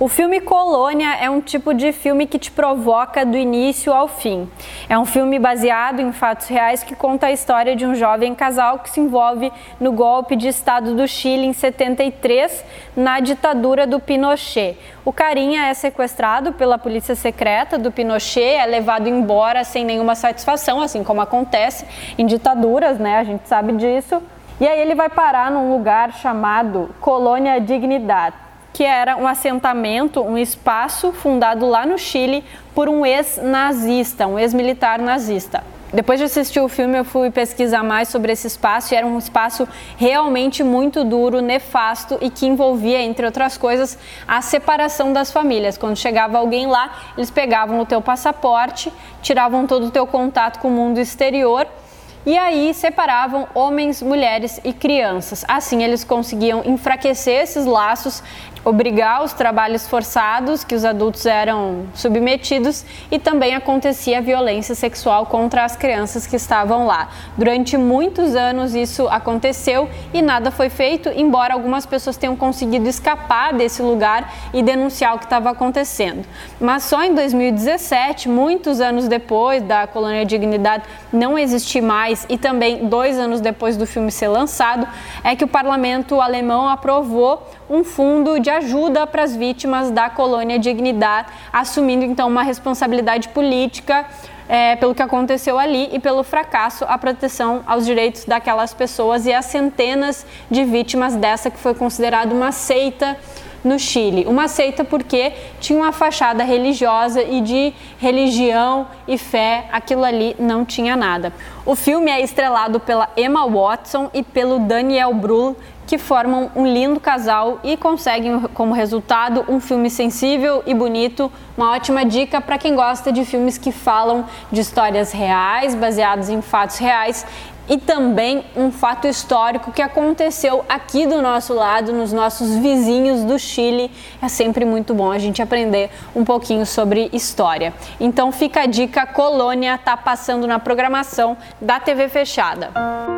O filme Colônia é um tipo de filme que te provoca do início ao fim. É um filme baseado em fatos reais que conta a história de um jovem casal que se envolve no golpe de Estado do Chile em 73, na ditadura do Pinochet. O carinha é sequestrado pela polícia secreta do Pinochet, é levado embora sem nenhuma satisfação, assim como acontece em ditaduras, né? A gente sabe disso. E aí ele vai parar num lugar chamado Colônia Dignidade que era um assentamento, um espaço fundado lá no Chile por um ex-nazista, um ex-militar nazista. Depois de assistir o filme, eu fui pesquisar mais sobre esse espaço e era um espaço realmente muito duro, nefasto e que envolvia, entre outras coisas, a separação das famílias. Quando chegava alguém lá, eles pegavam o teu passaporte, tiravam todo o teu contato com o mundo exterior e aí separavam homens, mulheres e crianças. Assim eles conseguiam enfraquecer esses laços obrigar os trabalhos forçados que os adultos eram submetidos e também acontecia violência sexual contra as crianças que estavam lá. Durante muitos anos isso aconteceu e nada foi feito, embora algumas pessoas tenham conseguido escapar desse lugar e denunciar o que estava acontecendo. Mas só em 2017, muitos anos depois da colônia Dignidade não existir mais e também dois anos depois do filme ser lançado, é que o parlamento alemão aprovou um fundo de ajuda para as vítimas da colônia Dignidade, assumindo então uma responsabilidade política é, pelo que aconteceu ali e pelo fracasso à proteção aos direitos daquelas pessoas e as centenas de vítimas dessa que foi considerada uma seita no Chile. Uma seita porque tinha uma fachada religiosa e de religião e fé, aquilo ali não tinha nada. O filme é estrelado pela Emma Watson e pelo Daniel Brühl, que formam um lindo casal e conseguem como resultado um filme sensível e bonito, uma ótima dica para quem gosta de filmes que falam de histórias reais, baseados em fatos reais e também um fato histórico que aconteceu aqui do nosso lado, nos nossos vizinhos do Chile. É sempre muito bom a gente aprender um pouquinho sobre história. Então fica a dica, Colônia tá passando na programação da TV fechada.